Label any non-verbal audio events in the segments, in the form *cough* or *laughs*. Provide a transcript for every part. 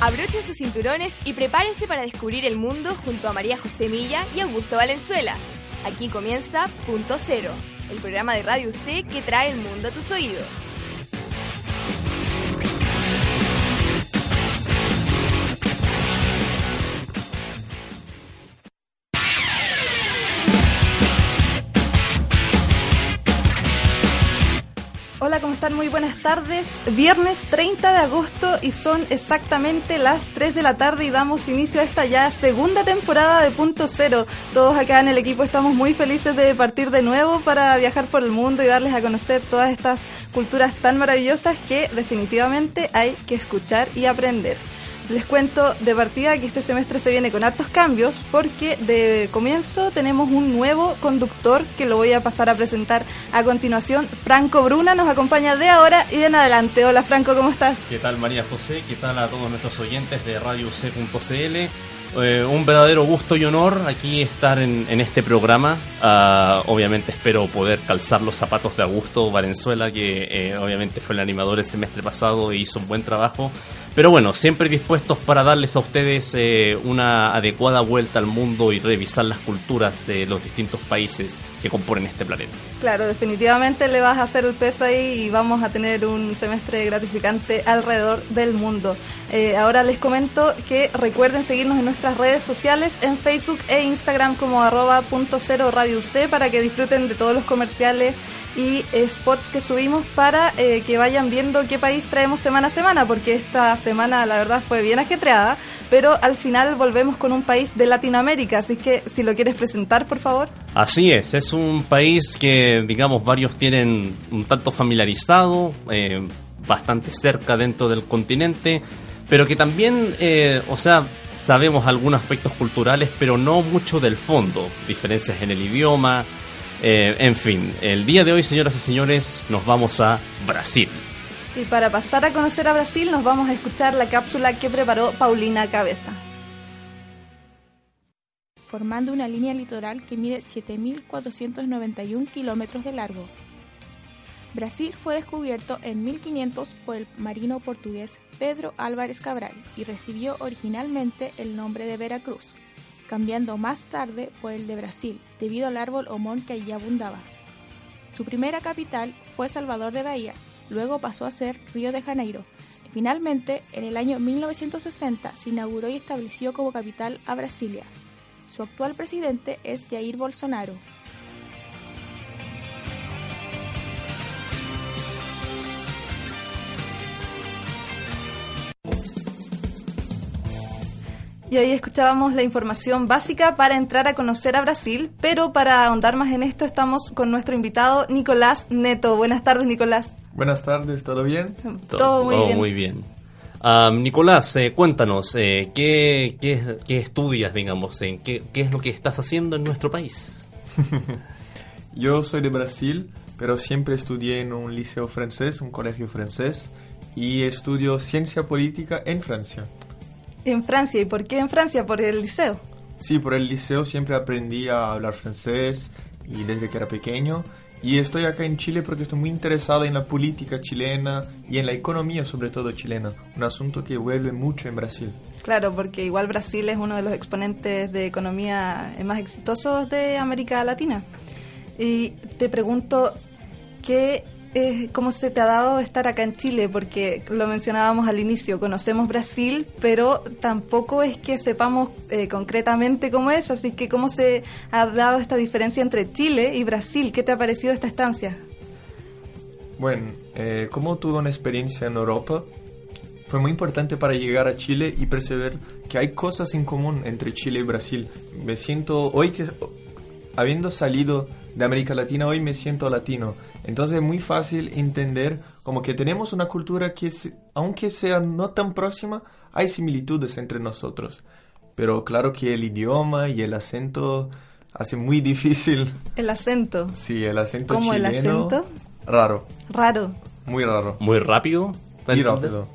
Abrochen sus cinturones y prepárense para descubrir el mundo junto a María José Milla y Augusto Valenzuela. Aquí comienza Punto Cero, el programa de Radio C que trae el mundo a tus oídos. Están? Muy buenas tardes. Viernes 30 de agosto y son exactamente las 3 de la tarde y damos inicio a esta ya segunda temporada de Punto Cero. Todos acá en el equipo estamos muy felices de partir de nuevo para viajar por el mundo y darles a conocer todas estas culturas tan maravillosas que definitivamente hay que escuchar y aprender. Les cuento de partida que este semestre se viene con hartos cambios porque de comienzo tenemos un nuevo conductor que lo voy a pasar a presentar a continuación. Franco Bruna nos acompaña de ahora y en adelante. Hola Franco, ¿cómo estás? ¿Qué tal María José? ¿Qué tal a todos nuestros oyentes de Radio C.cl? Eh, un verdadero gusto y honor aquí estar en, este programa. Ah, obviamente espero poder calzar los zapatos de Augusto Valenzuela, que eh, obviamente fue el animador el semestre pasado e hizo un buen trabajo. Pero bueno, siempre dispuestos para darles a ustedes eh, una adecuada vuelta al mundo y revisar las culturas de los distintos países que componen este planeta. Claro, definitivamente le vas a hacer el peso ahí y vamos a tener un semestre gratificante alrededor del mundo. ahora les comento que recuerden seguirnos en nuestras redes sociales en Facebook e Instagram como arroba punto cero radio para que disfruten de todos los comerciales y spots que subimos para eh, que vayan viendo qué país traemos semana a semana, porque esta semana la verdad fue bien ajetreada, pero al final volvemos con un país de Latinoamérica, así que si lo quieres presentar, por favor. Así es, es un país que digamos varios tienen un tanto familiarizado, eh, bastante cerca dentro del continente, pero que también, eh, o sea, sabemos algunos aspectos culturales, pero no mucho del fondo, diferencias en el idioma, eh, en fin, el día de hoy, señoras y señores, nos vamos a Brasil. Y para pasar a conocer a Brasil, nos vamos a escuchar la cápsula que preparó Paulina Cabeza. Formando una línea litoral que mide 7.491 kilómetros de largo, Brasil fue descubierto en 1500 por el marino portugués Pedro Álvarez Cabral y recibió originalmente el nombre de Veracruz, cambiando más tarde por el de Brasil debido al árbol homón que allí abundaba. Su primera capital fue Salvador de Bahía, luego pasó a ser Río de Janeiro. Finalmente, en el año 1960 se inauguró y estableció como capital a Brasilia. Su actual presidente es Jair Bolsonaro, Y ahí escuchábamos la información básica para entrar a conocer a Brasil, pero para ahondar más en esto estamos con nuestro invitado Nicolás Neto. Buenas tardes, Nicolás. Buenas tardes, ¿todo bien? Todo, muy bien. Muy bien. Nicolás, eh, cuéntanos, eh, ¿qué, qué, estudias, digamos? En qué, ¿Qué es lo que estás haciendo en nuestro país? *laughs* Yo soy de Brasil, pero siempre estudié en un liceo francés, un colegio francés, y estudio ciencia política en Francia. En Francia, ¿y por qué en Francia? ¿Por el liceo? Sí, por el liceo siempre aprendí a hablar francés y desde que era pequeño. Y estoy acá en Chile porque estoy muy interesado en la política chilena y en la economía sobre todo chilena, un asunto que vuelve mucho en Brasil. Claro, porque igual Brasil es uno de los exponentes de economía más exitosos de América Latina. Y te pregunto, ¿qué cómo se te ha dado estar acá en Chile, porque lo mencionábamos al inicio, conocemos Brasil, pero tampoco es que sepamos eh, concretamente cómo es, así que cómo se ha dado esta diferencia entre Chile y Brasil, ¿qué te ha parecido esta estancia? Bueno, eh, como tuve una experiencia en Europa, fue muy importante para llegar a Chile y percibir que hay cosas en común entre Chile y Brasil. Me siento, hoy que, habiendo salido de América Latina, hoy me siento latino. Entonces es muy fácil entender como que tenemos una cultura que, aunque sea no tan próxima, hay similitudes entre nosotros. Pero claro que el idioma y el acento hace muy *laughs* difícil. ¿El acento? Sí, el acento ¿Cómo chileno. el acento? Raro. Raro. Muy raro. Muy rápido. Muy rápido.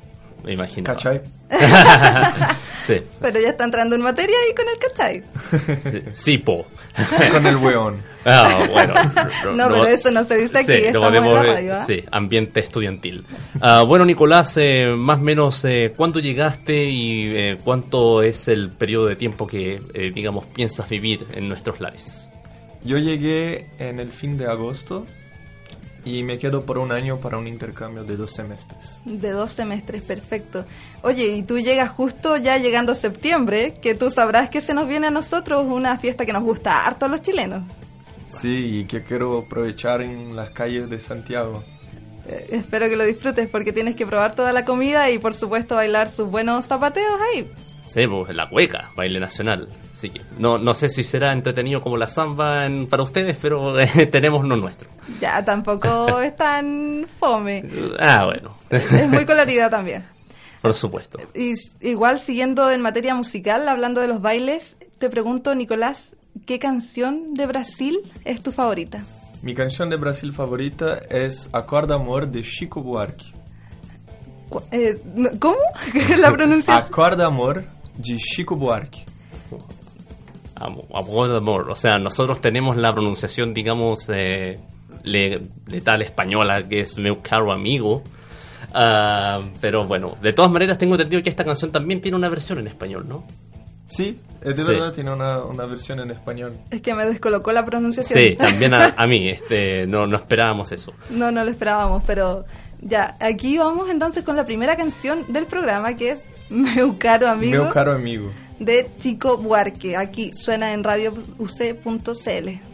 Me imagino. ¿Cachai? *laughs* Sí. Pero ya está entrando en materia y con el cachai. *laughs* Sí, sí, po. *laughs* Con el weón. Ah, bueno. *laughs* No, pero eso no se dice aquí, Sí, lo estamos en podemos la ver, radio, ¿ah? Sí, ambiente estudiantil. Ah, bueno, Nicolás, eh, más o menos, eh, ¿cuándo llegaste y eh, cuánto es el periodo de tiempo que, eh, digamos, piensas vivir en nuestros lares? Yo llegué en el fin de agosto y me quedo por un año para un intercambio de dos semestres. De dos semestres, perfecto. Oye, y tú llegas justo ya llegando septiembre, que tú sabrás que se nos viene a nosotros una fiesta que nos gusta harto a los chilenos. Sí, y que quiero aprovechar en las calles de Santiago. Eh, espero que lo disfrutes porque tienes que probar toda la comida y por supuesto bailar sus buenos zapateos ahí. Sí, pues la cueca, baile nacional. Así que no, no sé si será entretenido como la samba en- para ustedes, pero eh, *laughs* tenemos lo nuestro. Ya tampoco *laughs* es tan fome. Ah, bueno. Es muy colorida también. *laughs* Por supuesto. Y igual siguiendo en materia musical, hablando de los bailes, te pregunto, Nicolás, ¿qué canción de Brasil es tu favorita? Mi canción de Brasil favorita es Acorda Amor de Chico Buarque. Eh, ¿Cómo? *laughs* la pronunciación. Acorda Amor de Chico Buarque. Amo- Amor. O sea, nosotros tenemos la pronunciación, digamos, eh, le- letal española, que es meu caro amigo. Ah, pero bueno, de todas maneras tengo entendido que esta canción también tiene una versión en español, ¿no? Sí, es de Sí. verdad, tiene una, una versión en español. Es que me descolocó la pronunciación. Sí, también a, a mí, *laughs* este, no, no esperábamos eso. No, no lo esperábamos, pero ya, aquí vamos entonces con la primera canción del programa que es Meu caro amigo Meu caro amigo. de Chico Buarque. Aquí suena en radiouc.cl. Meu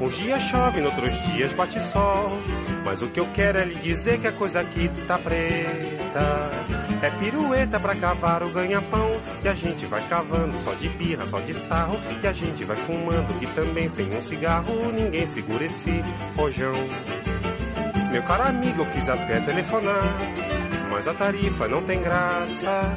Uns dias chove, noutros dias bate sol. Mas o que eu quero é lhe dizer que a coisa aqui tá preta. É pirueta pra cavar o ganha-pão. E a gente vai cavando só de birra, só de sarro. E a gente vai fumando que também sem um cigarro ninguém segura esse rojão. Meu caro amigo, eu quis até telefonar, mas a tarifa não tem graça.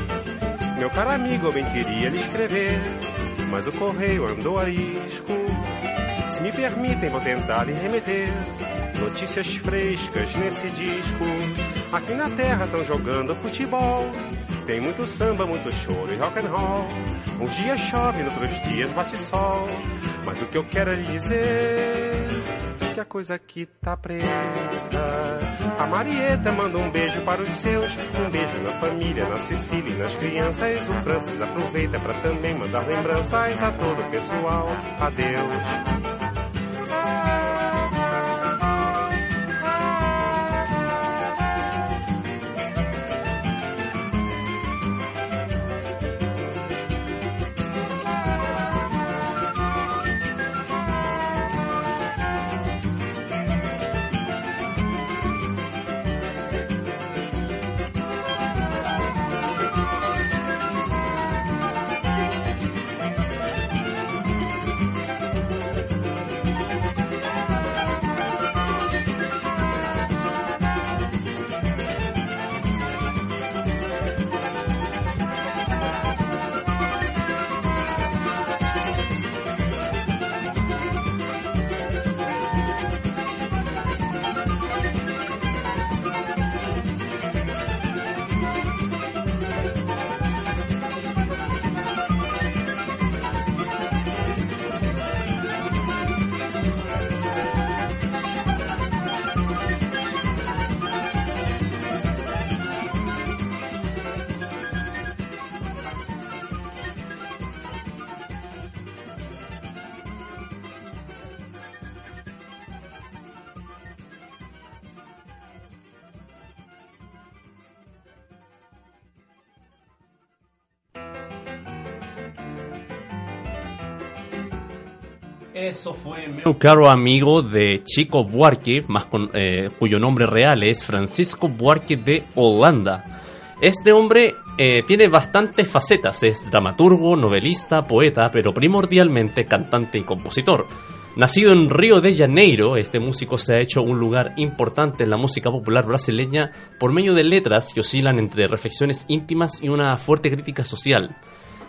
Meu caro amigo, eu bem queria lhe escrever, mas o correio andou a risco. Se me permitem, vou tentar lhe remeter notícias frescas nesse disco. Aqui na terra estão jogando futebol. Tem muito samba, muito choro e rock and roll. Uns dias chove, noutros dias bate sol. Mas o que eu quero é lhe dizer que a coisa aqui tá preta. A Marieta manda um beijo para os seus, um beijo na família, na Cecília e nas crianças. O Francis aproveita para também mandar lembranças a todo o pessoal. Adeus. Eso fue un caro amigo de Chico Buarque, más con, eh, cuyo nombre real es Francisco Buarque de Holanda. Este hombre eh, tiene bastantes facetas, es dramaturgo, novelista, poeta, pero primordialmente cantante y compositor. Nacido en Río de Janeiro, este músico se ha hecho un lugar importante en la música popular brasileña por medio de letras que oscilan entre reflexiones íntimas y una fuerte crítica social.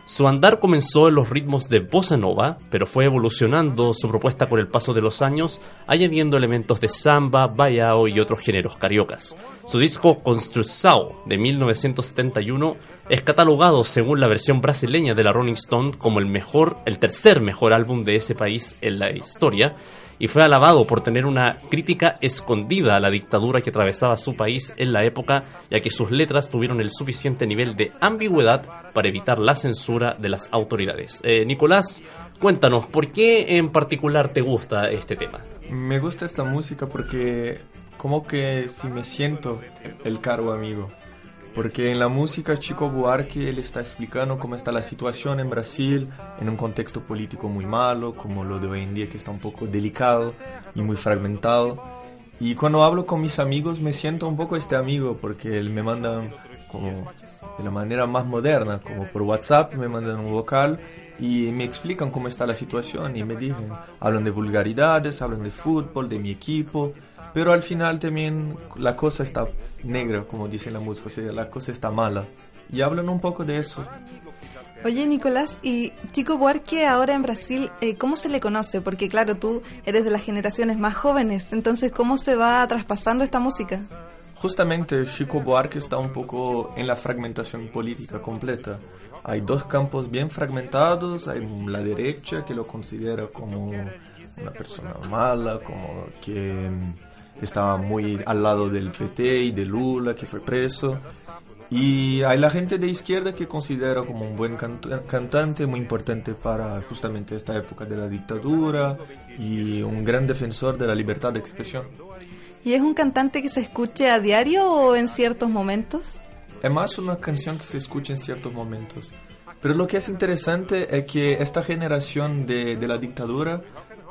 Su andar comenzó en los ritmos de bossa nova, pero fue evolucionando su propuesta con el paso de los años, añadiendo elementos de samba, baiao y otros géneros cariocas. Su disco Construção de 1971 es catalogado según la versión brasileña de la Rolling Stone como el mejor, el tercer mejor álbum de ese país en la historia y fue alabado por tener una crítica escondida a la dictadura que atravesaba su país en la época, ya que sus letras tuvieron el suficiente nivel de ambigüedad para evitar la censura de las autoridades. Eh, Nicolás, cuéntanos, ¿por qué en particular te gusta este tema? Me gusta esta música porque como que si me siento el caro amigo. Porque en la música Chico Buarque él está explicando cómo está la situación en Brasil en un contexto político muy malo, como lo de hoy en día que está un poco delicado y muy fragmentado. Y cuando hablo con mis amigos me siento un poco este amigo porque él me mandan como de la manera más moderna, como por WhatsApp me mandan un vocal y me explican cómo está la situación y me dicen, hablan de vulgaridades, hablan de fútbol, de mi equipo, pero al final también la cosa está negra, como dice la música, o sea, la cosa está mala. Y hablan un poco de eso. Oye, Nicolás, y Chico Buarque ahora en Brasil, eh, ¿cómo se le conoce? Porque claro, tú eres de las generaciones más jóvenes, entonces, ¿cómo se va traspasando esta música? Justamente Chico Buarque está un poco en la fragmentación política completa. Hay dos campos bien fragmentados, hay la derecha que lo considera como una persona mala, como que estaba muy al lado del PT y de Lula, que fue preso. Y hay la gente de izquierda que considera como un buen cantante, muy importante para justamente esta época de la dictadura y un gran defensor de la libertad de expresión. ¿Y es un cantante que se escuche a diario o en ciertos momentos? Es más una canción que se escucha en ciertos momentos. Pero lo que es interesante es que esta generación de, de la dictadura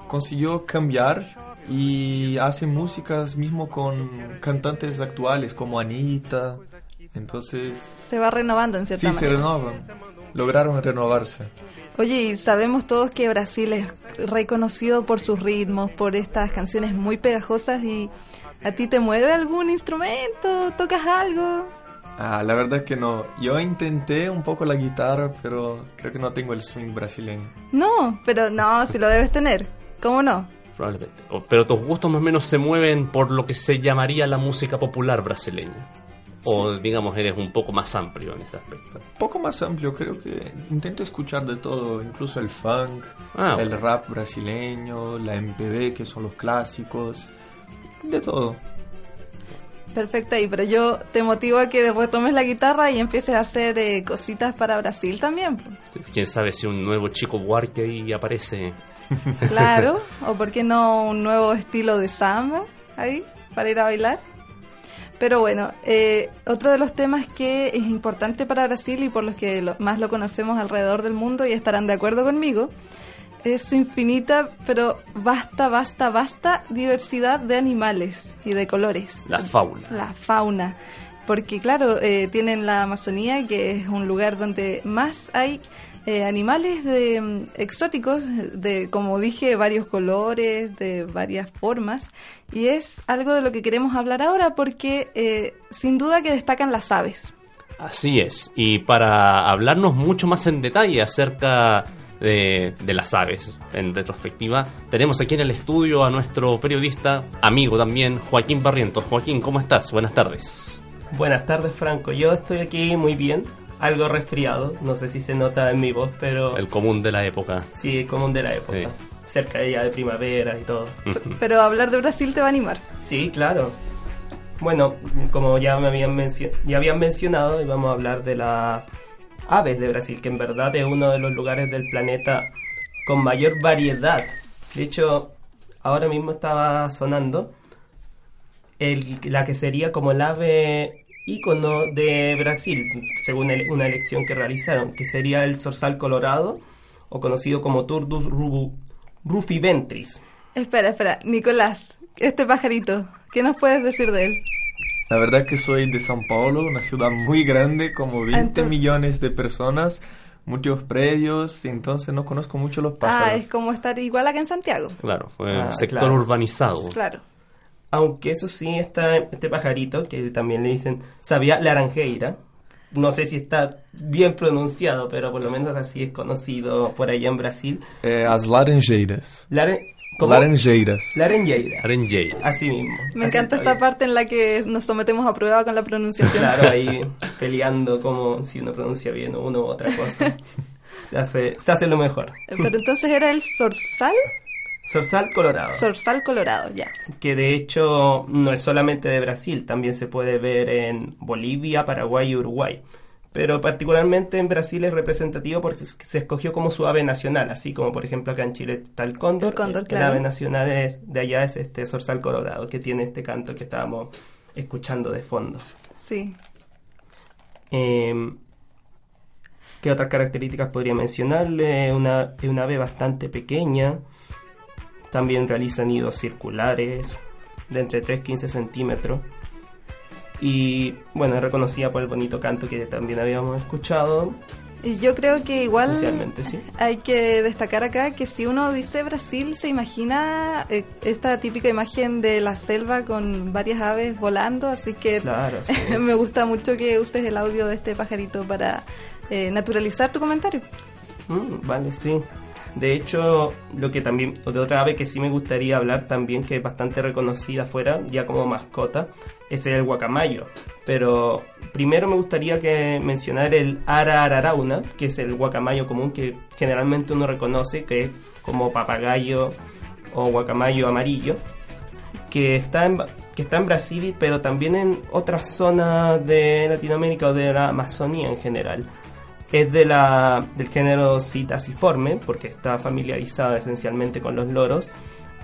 consiguió cambiar y hace músicas mismo con cantantes actuales como Anita. Entonces... Se va renovando en cierta sí, manera. Sí, se renovan. Lograron renovarse. Oye, sabemos todos que Brasil es reconocido por sus ritmos, por estas canciones muy pegajosas y ¿a ti te mueve algún instrumento? ¿Tocas algo? Ah, la verdad que no. Yo intenté un poco la guitarra, pero creo que no tengo el swing brasileño. No, pero no, si lo debes tener. ¿Cómo no? Probablemente. Pero tus gustos más o menos se mueven por lo que se llamaría la música popular brasileña. O digamos, eres un poco más amplio en ese aspecto. Poco más amplio, creo que intento escuchar de todo, incluso el funk, ah, el rap brasileño, la MPB, que son los clásicos, de todo. Perfecto, y pero yo te motivo a que retomes la guitarra y empieces a hacer eh, cositas para Brasil también. Quién sabe si un nuevo chico Buarque ahí aparece *laughs* Claro, o por qué no un nuevo estilo de samba ahí para ir a bailar. Pero bueno, eh, otro de los temas que es importante para Brasil y por los que más lo conocemos alrededor del mundo y estarán de acuerdo conmigo, es infinita, pero basta, basta, basta diversidad de animales y de colores. La fauna. La fauna. Porque claro, eh, tienen la Amazonía, que es un lugar donde más hay eh, animales de, mm, exóticos, de, como dije, varios colores, de varias formas, y es algo de lo que queremos hablar ahora porque eh, sin duda que destacan las aves. Así es, y para hablarnos mucho más en detalle acerca de, de, las aves en retrospectiva. Tenemos aquí en el estudio a nuestro periodista, amigo también, Joaquín Barrientos. Joaquín, ¿cómo estás? Buenas tardes. Buenas tardes, Franco. Yo estoy aquí muy bien algo resfriado, no sé si se nota en mi voz, pero... El común de la época. Sí, el común de la época. Cerca de ya de primavera y todo. *laughs* Pero hablar de Brasil te va a animar. Sí, claro. Bueno, como ya me habían, ya habían mencionado, vamos a hablar de las aves de Brasil, que en verdad es uno de los lugares del planeta con mayor variedad. De hecho, ahora mismo estaba sonando la que sería como el ave ícono de Brasil, según una elección que realizaron, que sería el zorzal colorado, o conocido como Turdus rufiventris. Espera, espera. Nicolás, este pajarito, ¿qué nos puedes decir de él? La verdad que soy de São Paulo, una ciudad muy grande, como 20 Entonces- millones de personas, muchos predios, entonces no conozco mucho los pájaros. Ah, es como estar igual acá en Santiago. Claro, eh, Ah, sector claro. urbanizado. Claro. Aunque eso sí, está este pajarito, que también le dicen sabia laranjeira. No sé si está bien pronunciado, pero por lo menos así es conocido por allá en Brasil. Eh, as laranjeiras. Laren- ¿cómo? Laranjeiras. Laranjeira. Laranjeira. Así mismo. Me Así encanta esta bien. parte en la que nos sometemos a prueba con la pronunciación. Claro, ahí *laughs* peleando como si uno pronuncia bien uno u otra cosa. *laughs* Se hace, se hace lo mejor. Pero entonces era el zorzal, Zorzal colorado. zorzal colorado, ya. que de hecho no es solamente de Brasil, también se puede ver en Bolivia, Paraguay y Uruguay. Pero particularmente en Brasil es representativo porque se escogió como su ave nacional, así como por ejemplo acá en Chile está el cóndor. El cóndor, El claro. ave nacional es, de allá es este zorzal colorado, que tiene este canto que estábamos escuchando de fondo. Sí. Eh, ¿Qué otras características podría mencionarle? Una, es una ave bastante pequeña. También realiza nidos circulares de entre 3 y 15 centímetros. Y bueno, es reconocida por el bonito canto que también habíamos escuchado. Y yo creo que igual sí. hay que destacar acá que si uno dice Brasil se imagina eh, esta típica imagen de la selva con varias aves volando, así que Claro, sí. *laughs* me gusta mucho que uses el audio de este pajarito para eh, naturalizar tu comentario. Mm, vale, sí. De hecho, lo que también, de otra ave que sí me gustaría hablar también, que es bastante reconocida afuera, ya como mascota, es el guacamayo. Pero primero me gustaría que mencionar el ara ararauna, que es el guacamayo común que generalmente uno reconoce, que es como papagayo o guacamayo amarillo, que está en, que está en Brasil, pero también en otras zonas de Latinoamérica o de la Amazonía en general es de la, del género Citasiforme, porque está familiarizada esencialmente con los loros,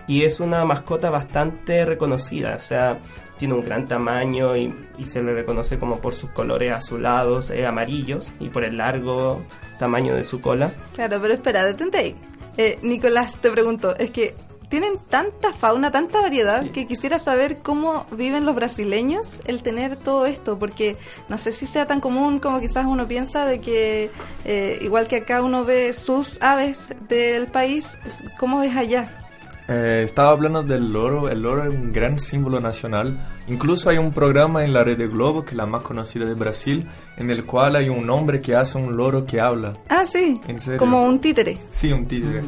y es una mascota bastante reconocida, o sea, tiene un gran tamaño y, y se le reconoce como por sus colores azulados, eh, amarillos, y por el largo tamaño de su cola. Claro, pero espera, detente ahí. Eh, Nicolás, te pregunto, es que tienen tanta fauna, tanta variedad, Sí. que quisiera saber cómo viven los brasileños el tener todo esto, porque no sé si sea tan común como quizás uno piensa de que, eh, igual que acá uno ve sus aves del país, ¿cómo es allá? Eh, estaba hablando del loro. El loro es un gran símbolo nacional. Incluso hay un programa en la red de Globo, que es la más conocida de Brasil, en el cual hay un hombre que hace un loro que habla. Ah, sí, ¿En serio? como un títere. Sí, un títere.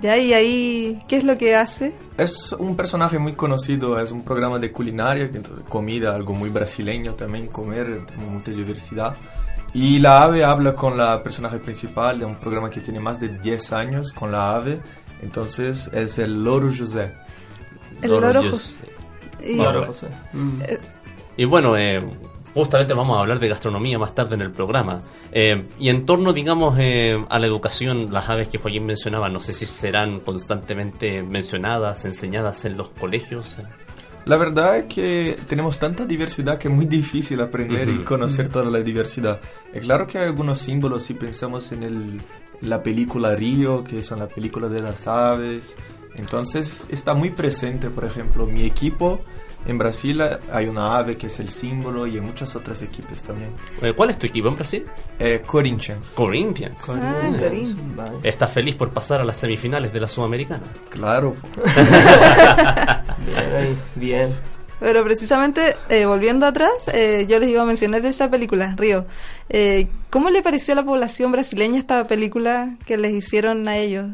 Ya, y ahí, ¿qué es lo que hace? Es un personaje muy conocido, es un programa de culinaria, que entonces comida, algo muy brasileño también, comer, mucha diversidad. Y la ave habla con la personaje principal de un programa que tiene más de 10 años con la ave. Entonces es el loro José. El Loro loro José. Y- Bueno, Loro José. Mm. Y bueno, eh, justamente vamos a hablar de gastronomía más tarde en el programa. Eh, y en torno, digamos, eh, a la educación, las aves que Joaquín mencionaba, no sé si serán constantemente mencionadas, enseñadas en los colegios. La verdad es que tenemos tanta diversidad que es muy difícil aprender y Ujú. conocer toda la diversidad. Es claro que hay algunos símbolos, si pensamos en el, la película Río, que son las películas de las aves. Entonces está muy presente, por ejemplo, mi equipo. En Brasil hay una ave que es el símbolo y en muchas otras equipos también. ¿Cuál es tu equipo en Brasil? Eh, Corinthians. Corinthians. Ah. Estás feliz por pasar a las semifinales de la Sudamericana. Claro. *laughs* Bien, bien. Pero precisamente, eh, volviendo atrás, eh, yo les iba a mencionar esa película, Río. Eh, ¿Cómo le pareció a la población brasileña esta película que les hicieron a ellos?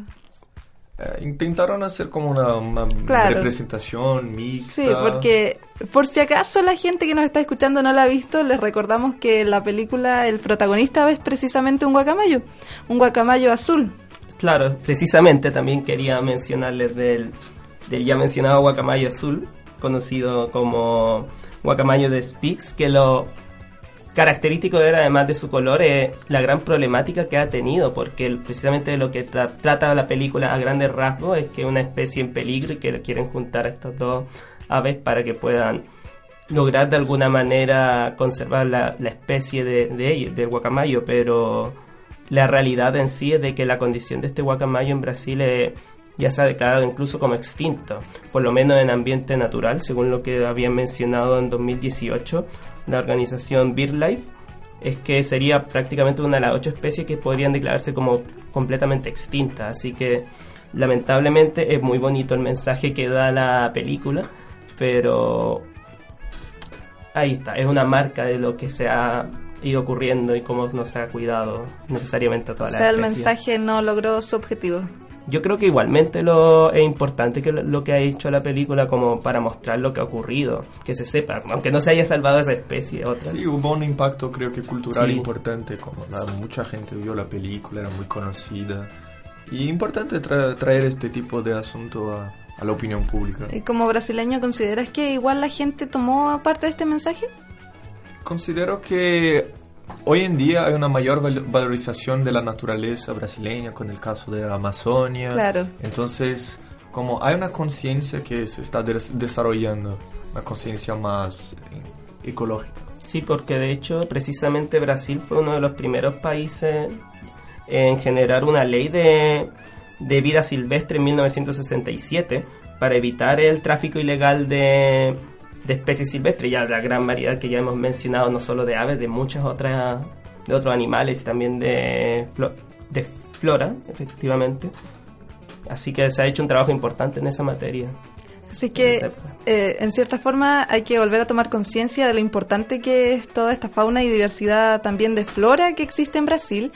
Eh, intentaron hacer como una, una Claro. representación mixta. Sí, porque por si acaso la gente que nos está escuchando no la ha visto, les recordamos que en la película el protagonista es precisamente un guacamayo, un guacamayo azul. Claro, precisamente también quería mencionarles del, del ya mencionado guacamayo azul, conocido como guacamayo de Spix, que lo característico de él, además de su color, es la gran problemática que ha tenido, porque precisamente lo que tra- trata la película a grandes rasgos es que es una especie en peligro y que quieren juntar a estas dos aves para que puedan lograr de alguna manera conservar la, la especie de, de ellos, del guacamayo, pero la realidad en sí es de que la condición de este guacamayo en Brasil es ya se ha declarado incluso como extinto, por lo menos en ambiente natural, según lo que habían mencionado en 2018 la organización BirdLife, es que sería prácticamente una de las ocho especies que podrían declararse como completamente extintas, así que lamentablemente es muy bonito el mensaje que da la película, pero ahí está, es una marca de lo que se ha ido ocurriendo y cómo no se ha cuidado necesariamente a toda O la sea, el mensaje no logró su objetivo. Yo creo que igualmente lo es importante que lo, lo que ha hecho la película como para mostrar lo que ha ocurrido, que se sepa, aunque no se haya salvado esa especie, otras. Sí, hubo un impacto creo que cultural Sí. importante, como nada, mucha gente vio la película, era muy conocida. Y importante tra- traer este tipo de asunto a, a la opinión pública. Y como brasileño, ¿consideras que igual la gente tomó parte de este mensaje? Considero que hoy en día hay una mayor val- valorización de la naturaleza brasileña con el caso de la Amazonia. Claro. Entonces, como hay una conciencia que se está des- desarrollando, una conciencia más eh, ecológica. Sí, porque de hecho precisamente Brasil fue uno de los primeros países en generar una ley de, de vida silvestre en 1967 para evitar el tráfico ilegal de, de especies silvestres, ya la gran variedad que ya hemos mencionado, no solo de aves, de muchas otras, de otros animales y también de, flo- de flora, efectivamente. Así que se ha hecho un trabajo importante en esa materia. Así que, eh, en cierta forma, hay que volver a tomar conciencia de lo importante que es toda esta fauna y diversidad también de flora que existe en Brasil.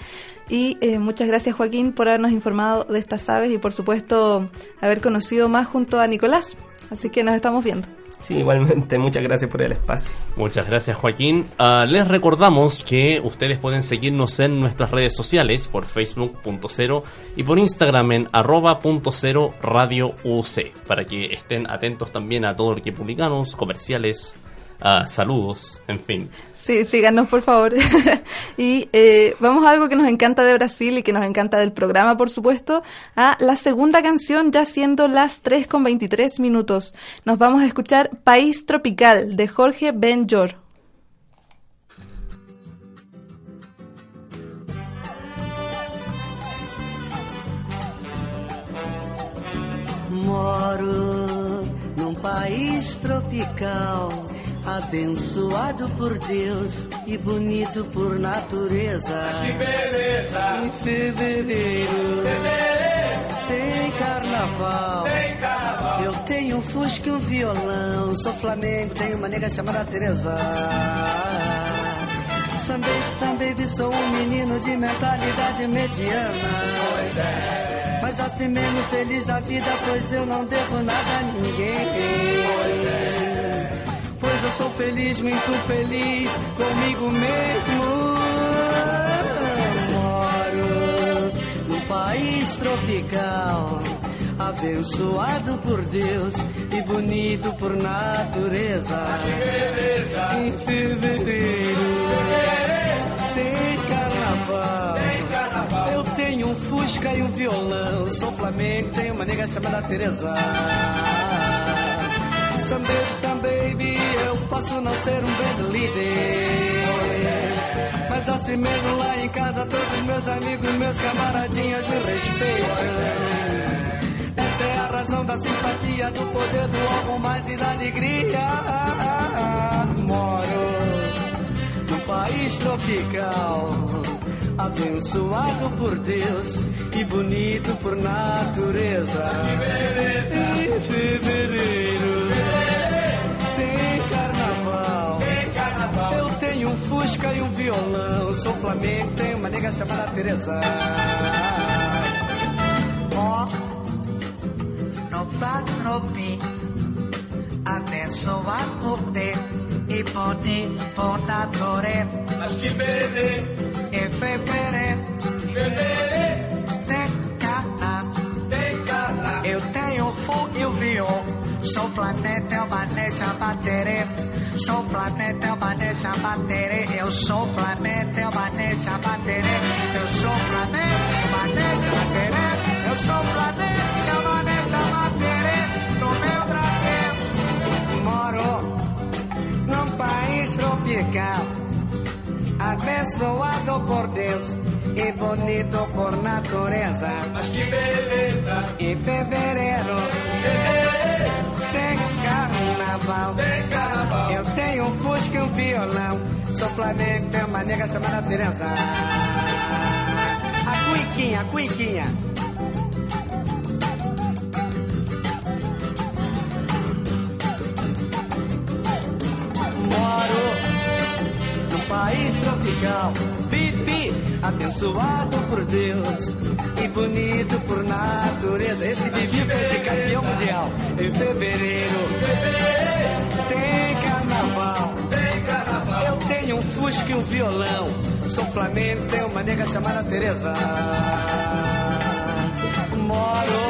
Y eh, muchas gracias, Joaquín, por habernos informado de estas aves y, por supuesto, haber conocido más junto a Nicolás. Así que nos estamos viendo. Sí, igualmente, muchas gracias por el espacio. Muchas gracias Joaquín. Ah, les recordamos que ustedes pueden seguirnos en nuestras redes sociales por facebook.0 y por Instagram en arroba punto cero radio UC para que estén atentos también a todo lo que publicamos, comerciales, ah, saludos, en fin. Sí, síganos por favor. *laughs* y eh, vamos a algo que nos encanta de Brasil y que nos encanta del programa, por supuesto, a la segunda canción, ya siendo las 3 con 23 minutos. Nos vamos a escuchar País Tropical de Jorge Benjor. Moro país tropical, abençoado por Deus e bonito por natureza. que beleza! Em fevereiro, tem carnaval. Eu tenho um fusca e um violão, sou flamengo, tenho uma nega chamada Teresa. Sam baby, sam baby, sou um menino de mentalidade mediana. Mas assim mesmo feliz da vida, pois eu não devo nada a ninguém. Pois eu sou feliz, muito feliz comigo mesmo. Moro num país tropical, abençoado por Deus e bonito por natureza. Em fevereiro um fusca e um violão. Sou flamengo, tenho uma nega chamada Teresa. Some baby, some baby, eu posso não ser um band líder. Mas assim mesmo lá em casa, todos meus amigos, meus camaradinhas me respeitam. Essa é a razão da simpatia, do poder do algo mais e da alegria. Moro num país tropical, abençoado por Deus e bonito por natureza. Em fevereiro tem carnaval. Eu tenho um fusca e um violão. Sou flamengo, tenho uma nega chamada Teresa. Ó, no patropi, abençoado por Deus e bonito por natureza. Mas que beleza! Planeta, é uma nessa baterê. Sou planeta, é uma nessa baterê. Eu sou planeta, é uma nessa baterê. Eu sou planeta, é uma nessa baterê. Eu sou planeta, é uma nessa baterê. No meu Brasil, Moro num país tropical, abençoado por Deus e bonito por natureza. Mas que beleza! Em fevereiro, tem carnaval. Tem carnaval. Eu tenho um fusca e um violão. Sou Flamengo, tenho uma nega chamada Teresa. A cuiquinha, a cuiquinha. País tropical, pipi, abençoado por Deus e bonito por natureza. Esse Bibi foi de campeão mundial em fevereiro. Tem carnaval. Eu tenho um fusca e um violão. Sou Flamengo, tenho uma nega chamada Teresa. Moro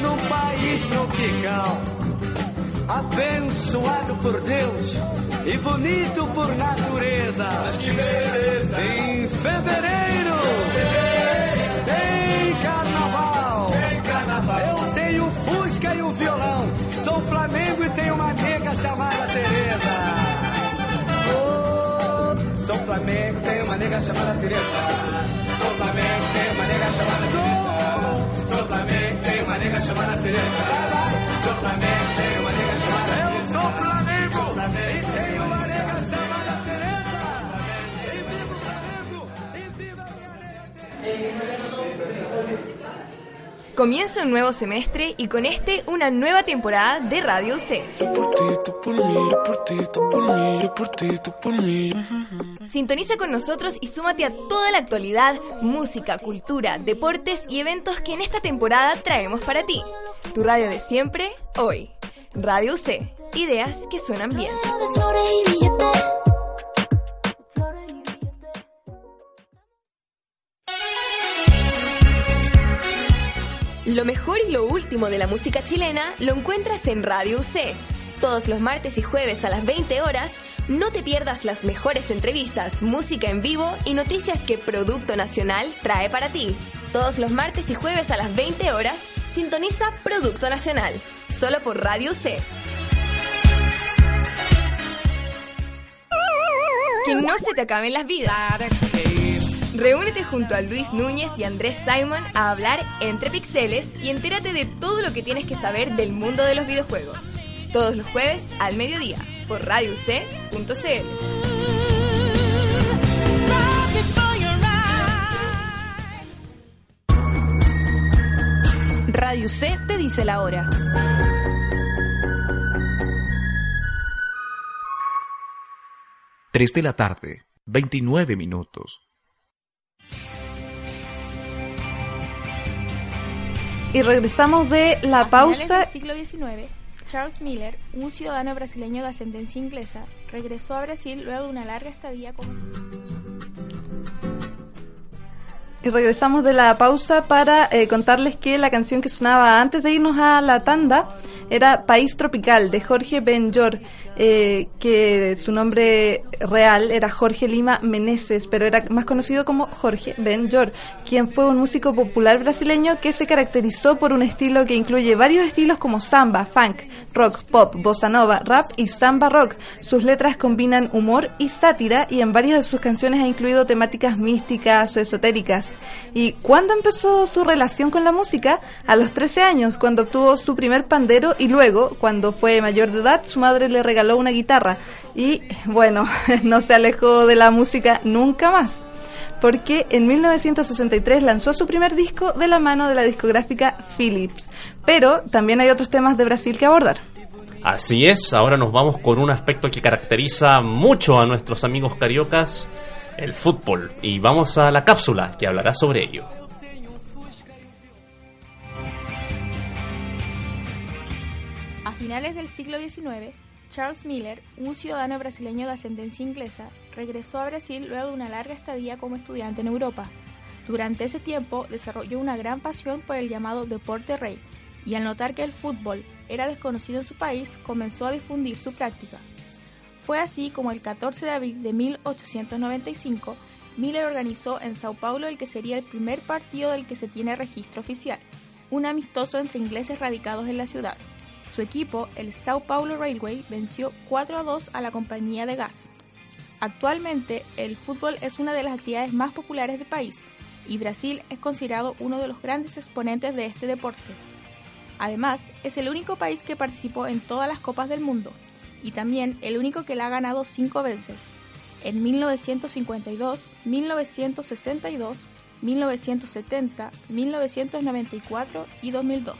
num país tropical, abençoado por Deus e bonito por natureza. Mas que beleza! Em fevereiro tem carnaval. Tem carnaval. Eu tenho fusca e um violão. Sou Flamengo e tenho uma nega chamada Teresa. Oh, sou Flamengo, tenho uma nega chamada Teresa. Sou Flamengo, tem uma nega chamada Comienza un nuevo semestre y con este una nueva temporada de Radio C. Sintoniza con nosotros y súmate a toda la actualidad, música, cultura, deportes y eventos que en esta temporada traemos para ti. Tu radio de siempre, hoy. Radio C. Ideas que suenan bien. Lo mejor y lo último de la música chilena lo encuentras en Radio C. Todos los martes y jueves a las 20 horas, no te pierdas las mejores entrevistas, música en vivo y noticias que Producto Nacional trae para ti. Todos los martes y jueves a las 20 horas, sintoniza Producto Nacional, solo por Radio C. Que no se te acaben las vidas. Reúnete junto a Luis Núñez y Andrés Simon a hablar entre pixeles y entérate de todo lo que tienes que saber del mundo de los videojuegos. Todos los jueves al mediodía por radioc.cl. Radio C te dice la hora. Tres de la tarde, 29 minutos. Y regresamos de la A finales pausa. del siglo XIX, Charles Miller, un ciudadano brasileño de ascendencia inglesa, regresó a Brasil luego de una larga estadía como Y regresamos de la pausa para eh, contarles que la canción que sonaba antes de irnos a la tanda era País Tropical de Jorge Benjor, eh, que su nombre real era Jorge Lima Meneses, pero era más conocido como Jorge Benjor, quien fue un músico popular brasileño que se caracterizó por un estilo que incluye varios estilos como samba, funk, rock, pop, bossa nova, rap y samba rock. Sus letras combinan humor y sátira y en varias de sus canciones ha incluido temáticas místicas o esotéricas. ¿Y cuándo empezó su relación con la música? A los 13 años, cuando obtuvo su primer pandero y luego, cuando fue mayor de edad, su madre le regaló una guitarra. Y bueno, *laughs* *laughs* no se alejó de la música nunca más. Porque en 1963 lanzó su primer disco de la mano de la discográfica Philips. Pero también hay otros temas de Brasil que abordar. Así es, ahora nos vamos con un aspecto que caracteriza mucho a nuestros amigos cariocas, el fútbol. Y vamos a la cápsula que hablará sobre ello. A finales del siglo XIX, Charles Miller, un ciudadano brasileño de ascendencia inglesa, regresó a Brasil luego de una larga estadía como estudiante en Europa. Durante ese tiempo desarrolló una gran pasión por el llamado deporte rey y al notar que el fútbol era desconocido en su país, comenzó a difundir su práctica. Fue así como el 14 de abril de 1895, Miller organizó en Sao Paulo el que sería el primer partido del que se tiene registro oficial, un amistoso entre ingleses radicados en la ciudad. Su equipo, el Sao Paulo Railway, venció 4 a 2 a la compañía de gas. Actualmente, el fútbol es una de las actividades más populares del país y Brasil es considerado uno de los grandes exponentes de este deporte. Además, es el único país que participó en todas las Copas del Mundo y también el único que la ha ganado cinco veces, en 1952, 1962, 1970, 1994 y 2002.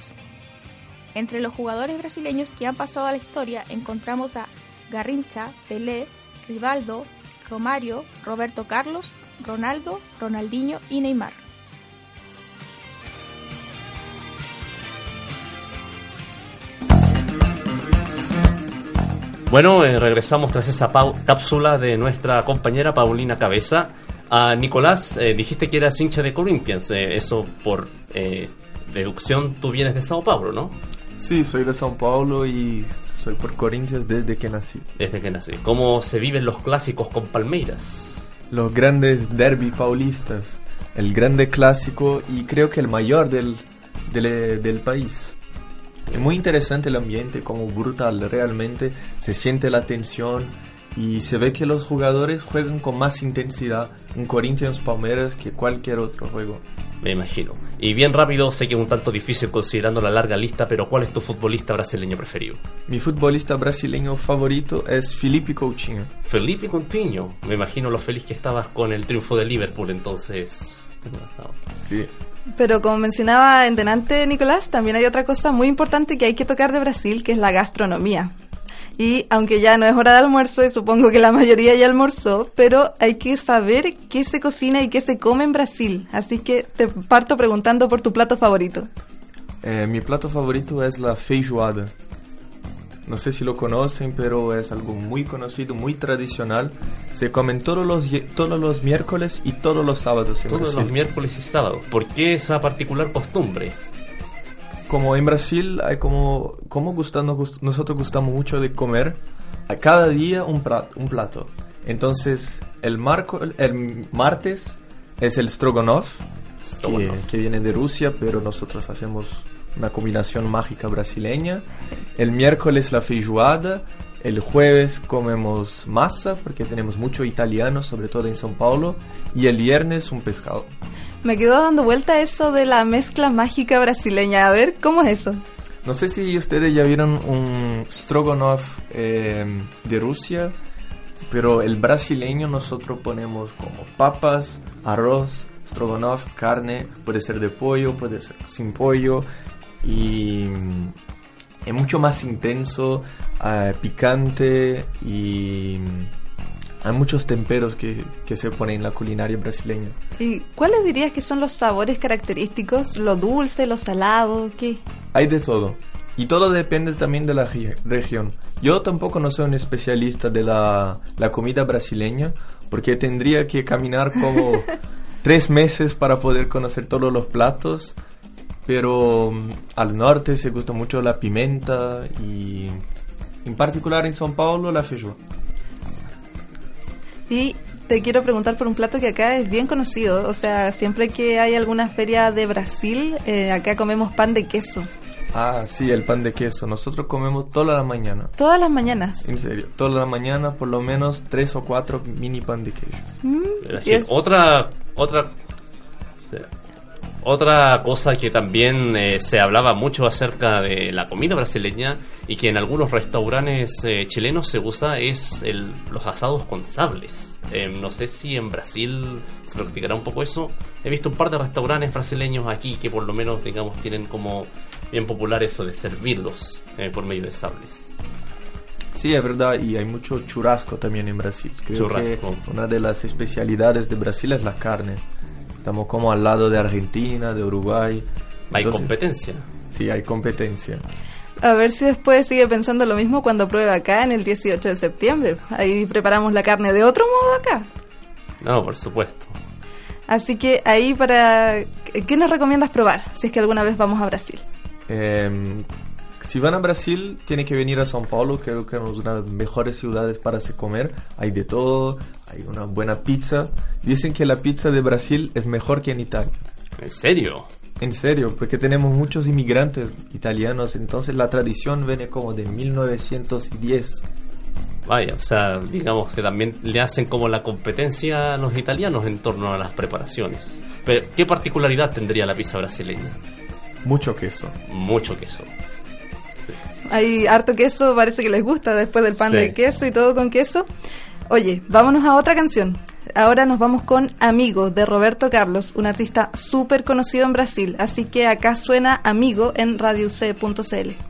Entre los jugadores brasileños que han pasado a la historia encontramos a Garrincha, Pelé, Rivaldo, Romario, Roberto Carlos, Ronaldo, Ronaldinho y Neymar. Bueno, eh, regresamos tras esa cápsula de nuestra compañera Paulina Cabeza. Nicolás, eh, dijiste que eras hincha de Corinthians, eh, eso por deducción tú vienes de Sao Paulo, ¿no? Sí, soy de São Paulo y soy por Corinthians desde que nací. Desde que nací. ¿Cómo se viven los clásicos con Palmeiras? Los grandes derby paulistas, el grande clásico y creo que el mayor del, del, del país. Es muy interesante el ambiente, como brutal, realmente se siente la tensión y se ve que los jugadores juegan con más intensidad en Corinthians Palmeiras que cualquier otro juego. Me imagino. Y bien rápido, sé que es un tanto difícil considerando la larga lista, pero ¿cuál es tu futbolista brasileño preferido? Mi futbolista brasileño favorito es Felipe Coutinho. Felipe Coutinho. Me imagino lo feliz que estabas con el triunfo de Liverpool, entonces... Sí. Pero como mencionaba en delante Nicolás, también hay otra cosa muy importante que hay que tocar de Brasil, que es la gastronomía. Y aunque ya no es hora de almuerzo, y supongo que la mayoría ya almorzó, pero hay que saber qué se cocina y qué se come en Brasil. Así que te parto preguntando por tu plato favorito. Eh, mi plato favorito es la feijoada. No sé si lo conocen, pero es algo muy conocido, muy tradicional. Se comen todos los, todos los miércoles y todos los sábados. en Todos Brasil. los miércoles y sábados. ¿Por qué esa particular costumbre? Como en Brasil hay como, como gustando, gust- nosotros gustamos mucho de comer a cada día un plato. Un plato. Entonces, el, marco, el martes es el stroganoff, que, Stroganoff. que viene de Rusia, pero nosotros hacemos una combinación mágica brasileña. El miércoles la feijoada. El jueves comemos masa, porque tenemos mucho italiano, sobre todo en São Paulo. Y el viernes un pescado. Me quedó dando vuelta eso de la mezcla mágica brasileña. A ver, ¿cómo es eso? No sé si ustedes ya vieron un stroganoff eh, de Rusia, pero el brasileño nosotros ponemos como papas, arroz, stroganoff, carne, puede ser de pollo, puede ser sin pollo y es mucho más intenso, eh, picante y hay muchos temperos que, que se ponen en la culinaria brasileña. ¿Y cuáles dirías que son los sabores característicos? ¿Lo dulce, lo salado? ¿Qué? Hay de todo. Y todo depende también de la gi- región. Yo tampoco no soy un especialista de la, la comida brasileña, porque tendría que caminar como *laughs* tres meses para poder conocer todos los platos. Pero mm, al norte se gusta mucho la pimenta y en particular en São Paulo la feijoada. Y te quiero preguntar por un plato que acá es bien conocido. O sea, siempre que hay alguna feria de Brasil, eh, acá comemos pan de queso. Ah, sí, el pan de queso. Nosotros comemos toda la mañana. Todas las mañanas. En serio, toda la mañana por lo menos tres o cuatro mini pan de queso. Mm, es- Otra, otra, o sea, otra cosa que también eh, se hablaba mucho acerca de la comida brasileña y que en algunos restaurantes eh, chilenos se usa es el, los asados con sables. Eh, no sé si en Brasil se practicará un poco eso. He visto un par de restaurantes brasileños aquí que por lo menos, digamos, tienen como bien popular eso de servirlos eh, por medio de sables. Sí, es verdad, y hay mucho churrasco también en Brasil. Creo Churrasco. que una de las especialidades de Brasil es la carne. Estamos como al lado de Argentina, de Uruguay. Hay Entonces- competencia. Sí, hay competencia. A ver si después sigue pensando lo mismo cuando pruebe acá en el 18 de septiembre. Ahí preparamos la carne de otro modo acá. No, por supuesto. Así que ahí para... ¿Qué nos recomiendas probar si es que alguna vez vamos a Brasil? Eh, si van a Brasil, tienen que venir a São Paulo, creo que es una de las mejores ciudades para se comer. Hay de todo, hay una buena pizza. Dicen que la pizza de Brasil es mejor que en Italia. ¿En serio? En serio, porque tenemos muchos inmigrantes italianos, entonces la tradición viene como de 1910. Vaya, o sea, digamos que también le hacen como la competencia a los italianos en torno a las preparaciones. Pero, ¿qué particularidad tendría la pizza brasileña? Mucho queso. Mucho queso. Hay harto queso, parece que les gusta después del pan Sí. de queso y todo con queso. Oye, vámonos a otra canción. Ahora nos vamos con Amigo de Roberto Carlos, un artista súper conocido en Brasil. Así que acá suena Amigo en radiouc.cl.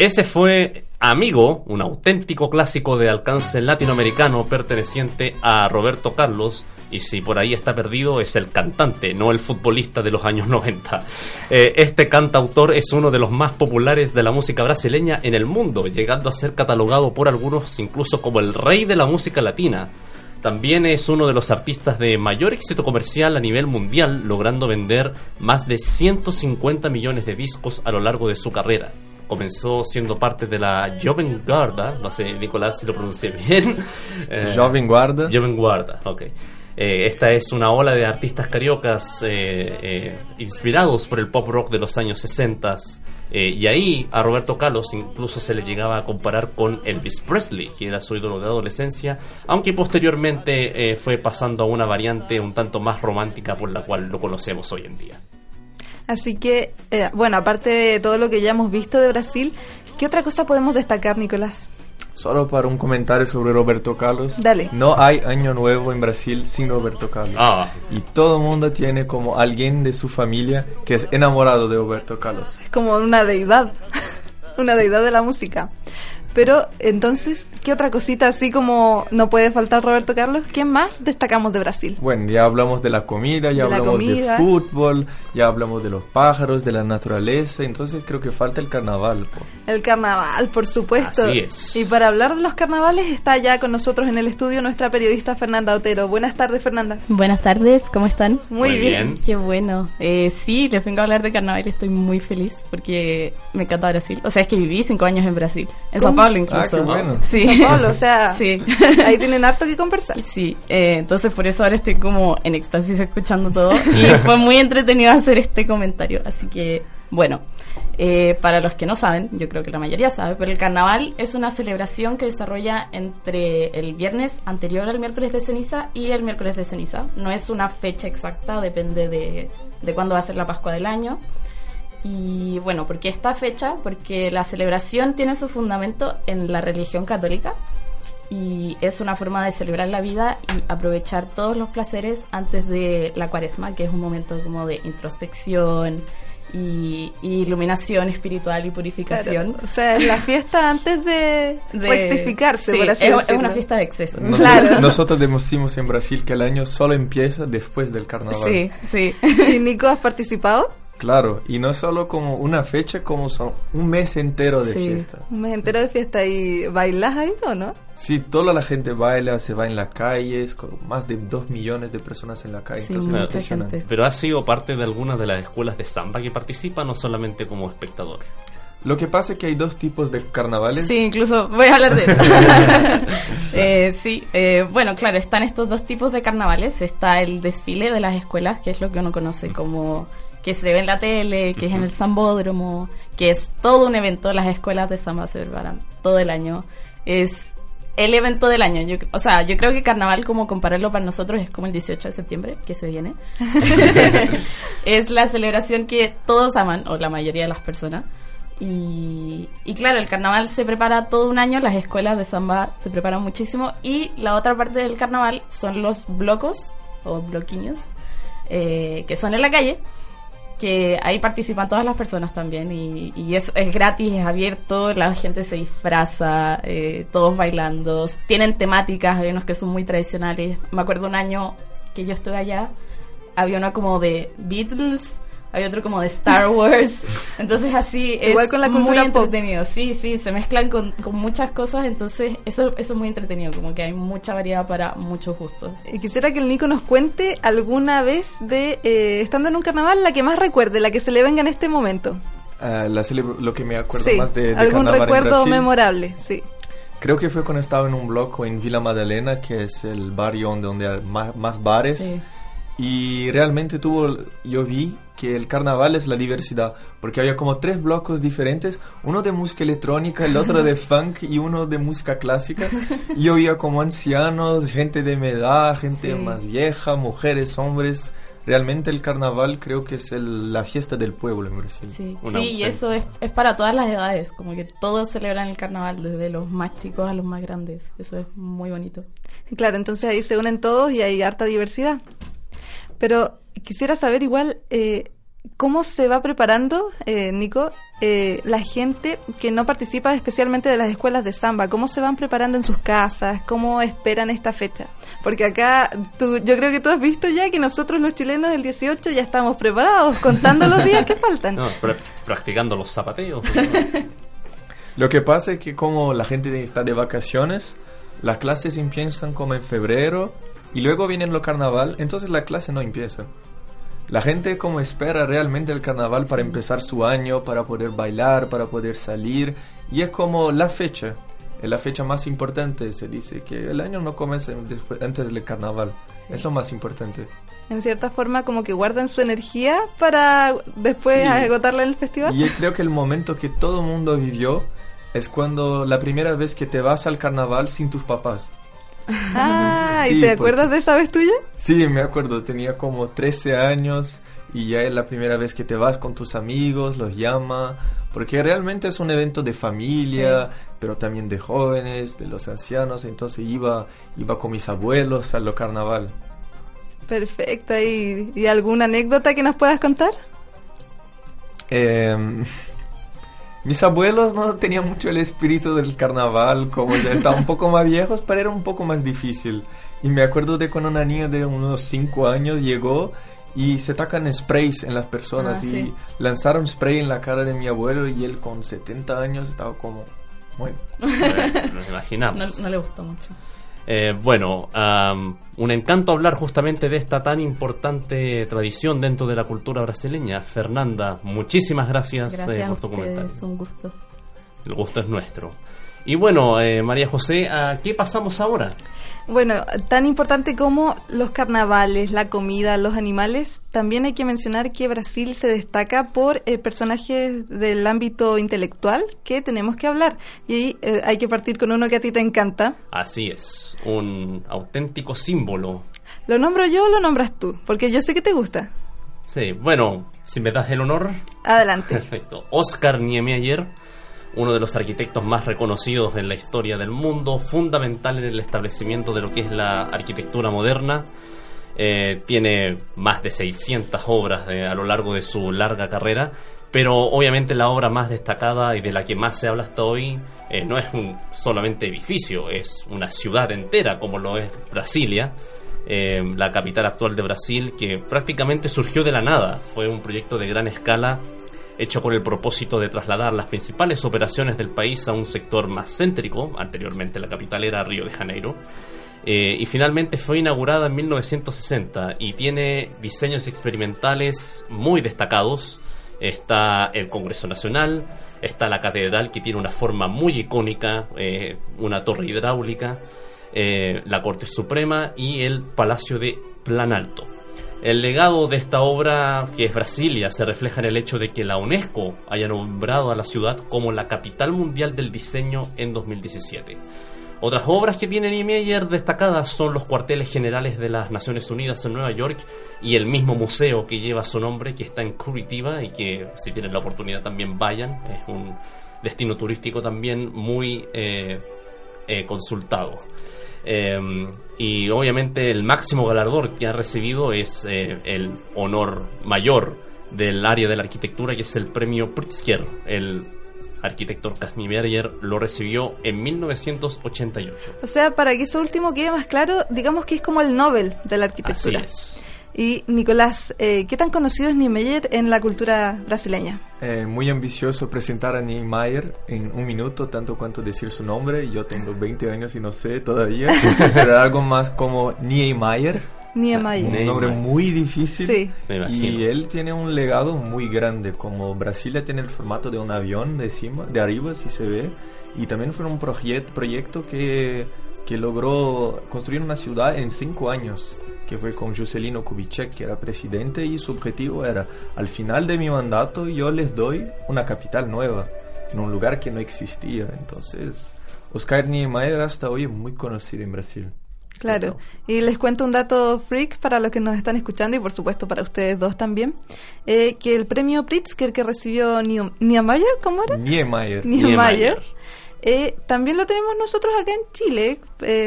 Ese fue Amigo, un auténtico clásico de alcance latinoamericano perteneciente a Roberto Carlos. Y si por ahí está perdido, es el cantante, no el futbolista de los años 90. Eh, este cantautor es uno de los más populares de la música brasileña en el mundo, llegando a ser catalogado por algunos incluso como el rey de la música latina. También es uno de los artistas de mayor éxito comercial a nivel mundial, logrando vender más de 150 millones de discos a lo largo de su carrera. Comenzó siendo parte de la Joven Guarda, no sé, Nicolás, si lo pronuncié bien. *laughs* Eh, Jovem Guarda. Joven Guarda, ok. Eh, esta es una ola de artistas cariocas eh, eh, inspirados por el pop rock de los años 60. eh, y ahí a Roberto Carlos incluso se le llegaba a comparar con Elvis Presley, que era su ídolo de adolescencia, aunque posteriormente fue pasando a una variante un tanto más romántica por la cual lo conocemos hoy en día. Así que, eh, bueno, aparte de todo lo que ya hemos visto de Brasil, ¿qué otra cosa podemos destacar, Nicolás? Solo para un comentario sobre Roberto Carlos. Dale. No hay año nuevo en Brasil sin Roberto Carlos. Ah. Y todo el mundo tiene como alguien de su familia que es enamorado de Roberto Carlos. Es como una deidad, *laughs* una deidad de la música. Pero entonces, ¿qué otra cosita así como no puede faltar Roberto Carlos? ¿Quién más destacamos de Brasil? Bueno, ya hablamos de la comida, ya De hablamos comida. de fútbol, ya hablamos de los pájaros, de la naturaleza, entonces creo que falta el carnaval. po. El carnaval, por supuesto. Así es. Y para hablar de los carnavales está ya con nosotros en el estudio nuestra periodista Fernanda Otero. Buenas tardes, Fernanda. Buenas tardes, ¿cómo están? Muy, Muy bien. bien. Qué bueno. Eh, sí, les vengo a hablar de carnaval y estoy muy feliz porque me encanta Brasil. O sea, es que viví cinco años en Brasil, en. Paulo incluso. Ah, qué bueno. Sí. Sao Paulo, o sea, Sí. ahí tienen harto que conversar. Sí, eh, entonces por eso ahora estoy como en éxtasis escuchando todo *laughs* y fue muy entretenido hacer este comentario. Así que, bueno, eh, para los que no saben, yo creo que la mayoría sabe, pero el carnaval es una celebración que desarrolla entre el viernes anterior al miércoles de ceniza y el miércoles de ceniza. No es una fecha exacta, depende de, de cuándo va a ser la Pascua del año. Y bueno, ¿por qué esta fecha? Porque la celebración tiene su fundamento en la religión católica y es una forma de celebrar la vida y aprovechar todos los placeres antes de la cuaresma, que es un momento como de introspección y, y iluminación espiritual y purificación. Claro, o sea, es la fiesta antes de, De- rectificarse, sí, por así es, es decirlo. una fiesta de exceso. Nos- Claro. Nosotros decimos en Brasil que el año solo empieza después del carnaval. Sí, sí. *laughs* ¿Y Nico, has participado? Claro, y no solo como una fecha, como son un mes entero de Sí. fiesta. Un mes entero de fiesta y bailas ahí o no? Sí, toda la gente baila, se va en las calles, con más de dos millones de personas en la calle. Sí, entonces gente. Pero has sido parte de alguna de las escuelas de samba que participan o solamente como espectador. Lo que pasa es que hay dos tipos de carnavales. Sí, incluso voy a hablar de eso. *laughs* Eh, sí, eh, bueno, claro, están estos dos tipos de carnavales. Está el desfile de las escuelas, que es lo que uno conoce como que se ve en la tele, que es en el Sambódromo, que es todo un evento. Las escuelas de samba se preparan todo el año. Es el evento del año. Yo, o sea, yo creo que carnaval, como compararlo para nosotros, es como el 18 de septiembre, que se viene. *laughs* *laughs* es la celebración que todos aman, o la mayoría de las personas. Y, y claro, el carnaval se prepara todo un año, las escuelas de samba se preparan muchísimo y la otra parte del carnaval son los blocos o bloquiños eh, que son en la calle, que ahí participan todas las personas también y, y es, es gratis, es abierto, la gente se disfraza, eh, todos bailando, tienen temáticas, hay unos que son muy tradicionales. Me acuerdo un año que yo estuve allá, había uno como de Beatles, hay otro como de Star Wars, *laughs* entonces así es Igual con la muy cultura pop. entretenido, sí, sí, se mezclan con, con muchas cosas, entonces eso, eso es muy entretenido, como que hay mucha variedad para muchos gustos. Y quisiera que el Nico nos cuente alguna vez de, eh, estando en un carnaval, la que más recuerde, la que se le venga en este momento. Ah, la lo que me acuerdo Sí, más de, de algún carnaval en recuerdo Brasil, memorable, sí. Creo que fue cuando estaba en un bloco en Villa Madalena, que es el barrio donde, donde hay más, más bares. Sí. Y realmente tuvo, yo vi que el carnaval es la diversidad, porque había como tres blocos diferentes, uno de música electrónica, el otro de *laughs* funk y uno de música clásica. Y yo veía como ancianos, gente de mi edad, gente Sí. más vieja, mujeres, hombres. Realmente el carnaval creo que es el- la fiesta del pueblo en Brasil. Sí, Una sí, y eso es, es para todas las edades, como que todos celebran el carnaval, desde los más chicos a los más grandes. Eso es muy bonito. Claro, entonces ahí se unen todos y hay harta diversidad. Pero quisiera saber igual eh, cómo se va preparando, eh, Nico, eh, la gente que no participa especialmente de las escuelas de samba. ¿Cómo se van preparando en sus casas? ¿Cómo esperan esta fecha? Porque acá, tú, yo creo que tú has visto ya que nosotros los chilenos del 18 ya estamos preparados, contando los días que faltan. *laughs* No, practicando los zapateos. *laughs* Lo que pasa es que como la gente está de vacaciones, las clases empiezan como en febrero y luego viene el carnaval, entonces la clase no empieza. La gente como espera realmente el carnaval para empezar su año, para poder bailar, para poder salir y es como la fecha, es la fecha más importante, se dice que el año no comienza antes del carnaval, es lo más importante. En cierta forma, como que guardan su energía para después Sí. agotarla en el festival. Y yo creo que el momento que todo el mundo vivió es cuando la primera vez que te vas al carnaval sin tus papás. *laughs* Ah, ¿y Sí, te porque- acuerdas de esa vez tuya? Sí, me acuerdo, tenía como 13 años y ya es la primera vez que te vas con tus amigos, los llama, porque realmente es un evento de familia, pero también de jóvenes, de los ancianos, entonces iba, iba con mis abuelos a lo carnaval. Perfecto. ¿Y, y alguna anécdota que nos puedas contar? Eh, *laughs* mis abuelos no tenían mucho el espíritu del carnaval, como ya estaban un poco más viejos, pero era un poco más difícil. Y me acuerdo de cuando una niña de unos 5 años llegó y se tacan sprays en las personas Ah, y sí. lanzaron spray en la cara de mi abuelo y él con 70 años estaba como, bueno, *laughs* Nos imaginamos. No, no le gustó mucho. Eh, bueno, am, un encanto hablar justamente de esta tan importante tradición dentro de la cultura brasileña. Fernanda, muchísimas gracias, Gracias eh, a por tu comentario. ustedes, un gusto. El gusto es nuestro. Y bueno, eh, María José, ¿a qué pasamos ahora? Bueno, tan importante como los carnavales, la comida, los animales, también hay que mencionar que Brasil se destaca por eh, personajes del ámbito intelectual que tenemos que hablar. Y eh, hay que partir con uno que a ti te encanta. Así es, un auténtico símbolo. ¿Lo nombro yo o lo nombras tú? Porque yo sé que te gusta. Sí, bueno, si me das el honor, Adelante. *laughs* Perfecto. Oscar Niemeyer, uno de los arquitectos más reconocidos en la historia del mundo, fundamental en el establecimiento de lo que es la arquitectura moderna. Eh, tiene más de 600 obras a lo largo de su larga carrera, pero obviamente la obra más destacada y de la que más se habla hasta hoy eh, no es un solamente edificio, es una ciudad entera como lo es Brasilia eh, la capital actual de Brasil, que prácticamente surgió de la nada. Fue un proyecto de gran escala hecho con el propósito de trasladar las principales operaciones del país a un sector más céntrico. Anteriormente la capital era Río de Janeiro. Eh, y finalmente fue inaugurada en 1960 y tiene diseños experimentales muy destacados. Está el Congreso Nacional, está la catedral que tiene una forma muy icónica, eh, una torre hidráulica, eh, la Corte Suprema y el Palacio de Plan Alto. El legado de esta obra, que es Brasilia, se refleja en el hecho de que la UNESCO haya nombrado a la ciudad como la capital mundial del diseño en 2017. Otras obras que tiene Niemeyer destacadas son los cuarteles generales de las Naciones Unidas en Nueva York y el mismo museo que lleva su nombre, que está en Curitiba y que si tienen la oportunidad también vayan. Es un destino turístico también muy eh, eh, consultado. Eh, y obviamente el máximo galardón que ha recibido es eh, el honor mayor del área de la arquitectura, que es el premio Pritzker. El arquitecto Oscar Niemeyer lo recibió en 1988. O sea, para que eso último quede más claro, digamos que es como el Nobel de la Así arquitectura. es. Y Nicolás, eh, ¿qué tan conocido es Niemeyer en la cultura brasileña? Eh, muy ambicioso presentar a Niemeyer en un minuto, tanto cuanto decir su nombre. Yo tengo 20 años y no sé todavía, *laughs* pero algo más como Niemeyer. Niemeyer. Un nombre muy difícil. Sí. Y él tiene un legado muy grande, como Brasilia tiene el formato de un avión de encima, de arriba, si se ve. Y también fue un proye- proyecto que, que logró construir una ciudad en cinco años, que fue con Juscelino Kubitschek, que era presidente, y su objetivo era, al final de mi mandato, yo les doy una capital nueva, en un lugar que no existía. Entonces, Oscar Niemeyer hasta hoy es muy conocido en Brasil. Claro. Y les cuento un dato freak para los que nos están escuchando y por supuesto para ustedes dos también, eh, que el premio Pritzker que recibió Nie- Niemeyer, ¿cómo era? Niemeyer. Niemeyer. Eh, también lo tenemos nosotros acá en Chile,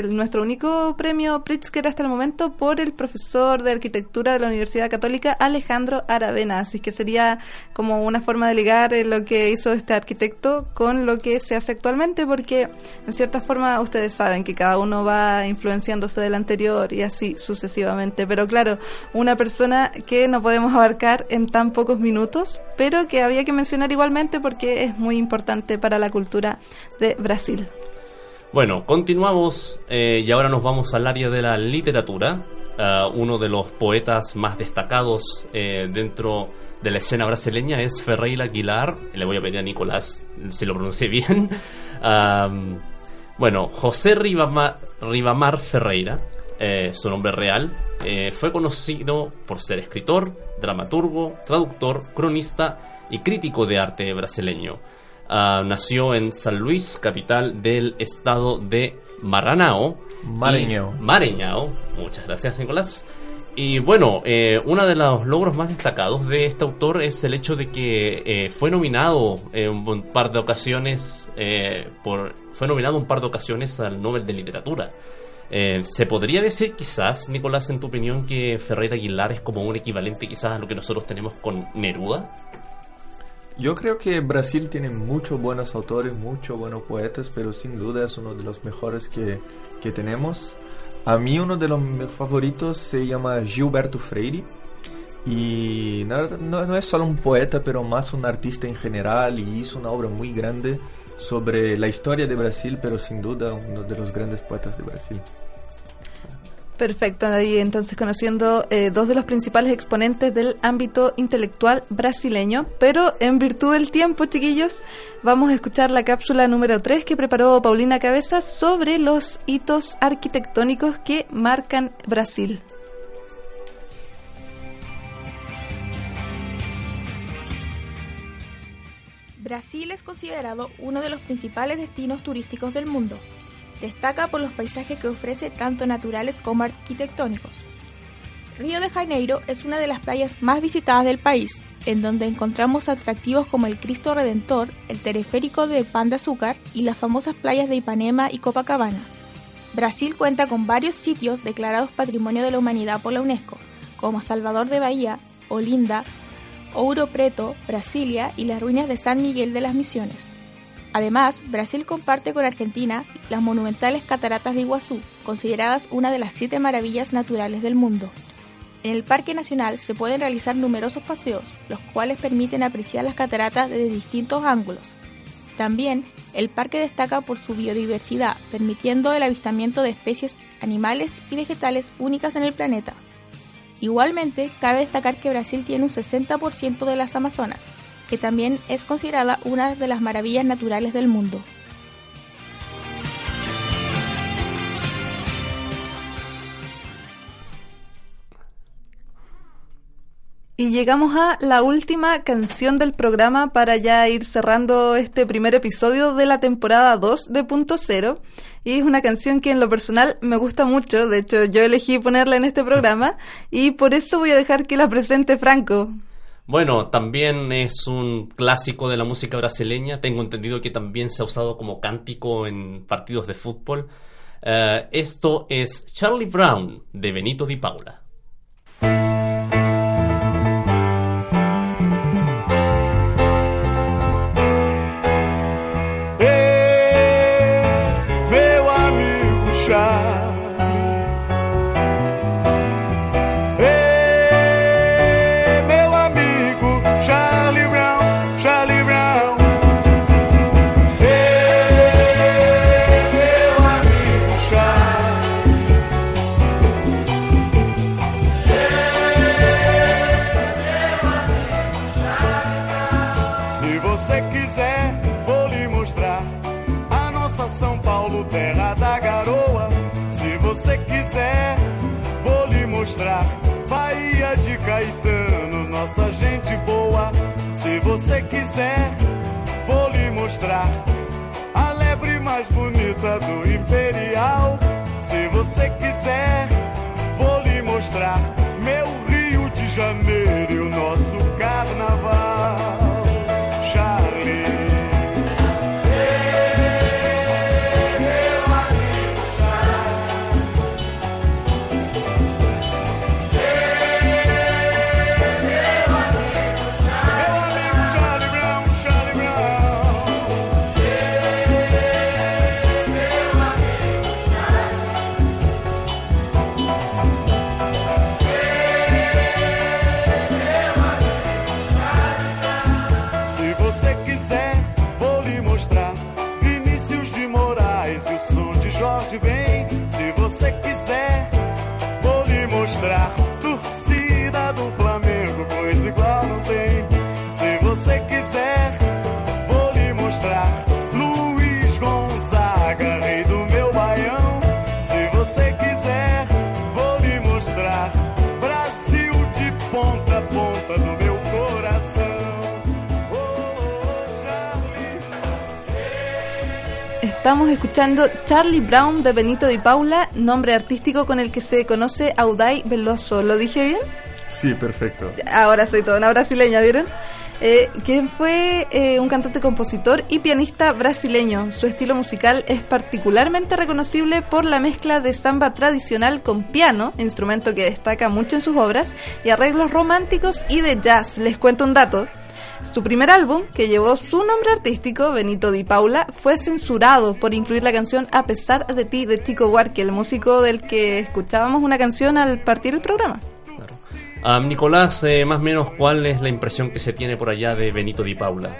nuestro único premio Pritzker hasta el momento por el profesor de arquitectura de la Universidad Católica Alejandro Aravena, así que sería como una forma de ligar eh, lo que hizo este arquitecto con lo que se hace actualmente, porque en cierta forma ustedes saben que cada uno va influenciándose del anterior y así sucesivamente, pero claro, una persona que no podemos abarcar en tan pocos minutos, pero que había que mencionar igualmente porque es muy importante para la cultura Brasil. Bueno, continuamos eh, y ahora nos vamos al área de la literatura. Ah, uno de los poetas más destacados eh, dentro de la escena brasileña es Ferreira Aguilar. Le voy a pedir a Nicolás si lo pronuncié bien. *laughs* Bueno, José Ribamar, Ribamar Ferreira, eh, su nombre real, fue conocido por ser escritor, dramaturgo, traductor, cronista y crítico de arte brasileño. Ah, nació en San Luis, capital del estado de Maranhão. Maranhão. Maranhão. Muchas gracias, Nicolás. Y bueno, eh, uno de los logros más destacados de este autor es el hecho de que eh, fue nominado en un par de ocasiones eh, por fue nominado un par de ocasiones al Nobel de Literatura. Eh, ¿Se podría decir quizás, Nicolás, en tu opinión, que Ferreira Aguilar es como un equivalente quizás a lo que nosotros tenemos con Neruda? Yo creo que Brasil tiene muchos buenos autores, muchos buenos poetas, pero sin duda es uno de los mejores que, que tenemos. A mí uno de los favoritos se llama Gilberto Freire. Y no, no, no es solo un poeta, pero más un artista en general y hizo una obra muy grande sobre la historia de Brasil, pero sin duda uno de los grandes poetas de Brasil. Perfecto, y entonces conociendo eh, dos de los principales exponentes del ámbito intelectual brasileño, pero en virtud del tiempo, chiquillos, vamos a escuchar la cápsula número 3 que preparó Paulina Cabezas sobre los hitos arquitectónicos que marcan Brasil. Brasil es considerado uno de los principales destinos turísticos del mundo. Destaca por los paisajes que ofrece tanto naturales como arquitectónicos. Río de Janeiro es una de las playas más visitadas del país, en donde encontramos atractivos como el Cristo Redentor, el teleférico de Pan de Azúcar y las famosas playas de Ipanema y Copacabana. Brasil cuenta con varios sitios declarados Patrimonio de la Humanidad por la UNESCO, como Salvador de Bahía, Olinda, Ouro Preto, Brasilia y las ruinas de San Miguel de las Misiones. Además, Brasil comparte con Argentina las monumentales cataratas de Iguazú, consideradas una de las siete maravillas naturales del mundo. En el Parque Nacional se pueden realizar numerosos paseos, los cuales permiten apreciar las cataratas desde distintos ángulos. También, el parque destaca por su biodiversidad, permitiendo el avistamiento de especies animales y vegetales únicas en el planeta. Igualmente, cabe destacar que Brasil tiene un 60% de las Amazonas, que también es considerada una de las maravillas naturales del mundo. Y llegamos a la última canción del programa para ya ir cerrando este primer episodio de la temporada 2 de Punto Cero. Y es una canción que en lo personal me gusta mucho, de hecho yo elegí ponerla en este programa y por eso voy a dejar que la presente Franco. Bueno, también es un clásico de la música brasileña. Tengo entendido que también se ha usado como cántico en partidos de fútbol. Eh, esto es Charlie Brown de Benito Di Paula. Nossa gente boa. Se você quiser, vou lhe mostrar a lebre mais bonita do Imperial. Se você quiser, vou lhe mostrar Estamos escuchando Charlie Brown de Benito Di Paula, nombre artístico con el que se conoce Auday Veloso. ¿Lo dije bien? Sí, perfecto. Ahora soy toda una brasileña, ¿vieron? Eh, que fue eh, un cantante, compositor y pianista brasileño. Su estilo musical es particularmente reconocible por la mezcla de samba tradicional con piano, instrumento que destaca mucho en sus obras, y arreglos románticos y de jazz. Les cuento un dato. Su primer álbum, que llevó su nombre artístico, Benito Di Paula, fue censurado por incluir la canción A pesar de ti de Chico Huarque, el músico del que escuchábamos una canción al partir el programa. Ah, Nicolás, eh, más o menos, ¿cuál es la impresión que se tiene por allá de Benito Di Paula?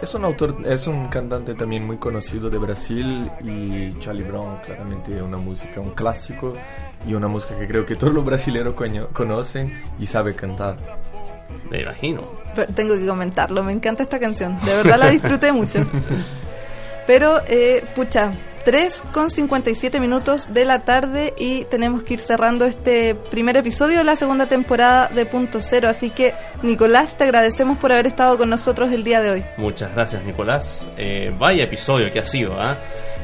Es un autor, es un cantante también muy conocido de Brasil y Charlie Brown, claramente una música, un clásico y una música que creo que todos los brasileños conocen y sabe cantar. Me imagino. Pero tengo que comentarlo, me encanta esta canción, de verdad la disfruté mucho. *laughs* Pero, eh, pucha, 3 con 57 minutos de la tarde y tenemos que ir cerrando este primer episodio de la segunda temporada de Punto Cero. Así que, Nicolás, te agradecemos por haber estado con nosotros el día de hoy. Muchas gracias, Nicolás. Eh, vaya episodio que ha sido. ¿ah?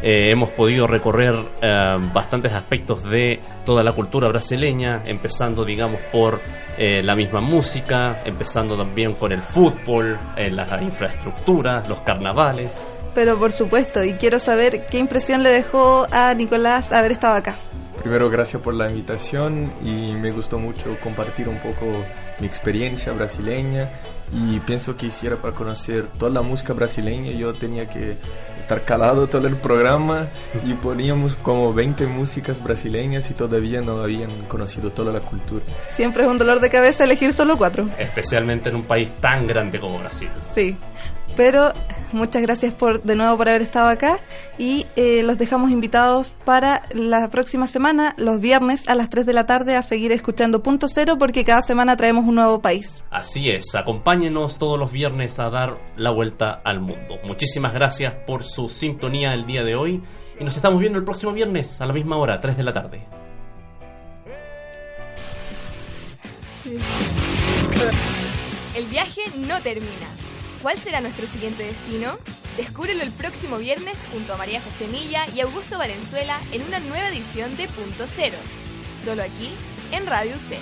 Eh, hemos podido recorrer eh, bastantes aspectos de toda la cultura brasileña, empezando, digamos, por eh, la misma música, empezando también con el fútbol, eh, la infraestructura, los carnavales. Pero, por supuesto, y quiero saber qué impresión le dejó a Nicolás haber estado acá. Primero, gracias por la invitación y me gustó mucho compartir un poco mi experiencia brasileña y pienso que hiciera para conocer toda la música brasileña yo tenía que estar calado todo el programa y *laughs* poníamos como 20 músicas brasileñas y todavía no habían conocido toda la cultura. Siempre es un dolor de cabeza elegir solo cuatro. Especialmente en un país tan grande como Brasil. Sí. Pero muchas gracias por de nuevo por haber estado acá y eh, los dejamos invitados para la próxima semana, los viernes a las 3 de la tarde, a seguir escuchando Punto Cero porque cada semana traemos un nuevo país. Así es, acompáñenos todos los viernes a dar la vuelta al mundo. Muchísimas gracias por su sintonía el día de hoy y nos estamos viendo el próximo viernes a la misma hora, 3 de la tarde. El viaje no termina. ¿Cuál será nuestro siguiente destino? Descúbrelo el próximo viernes junto a María José Milla y Augusto Valenzuela en una nueva edición de Punto Cero. Solo aquí, en Radio C.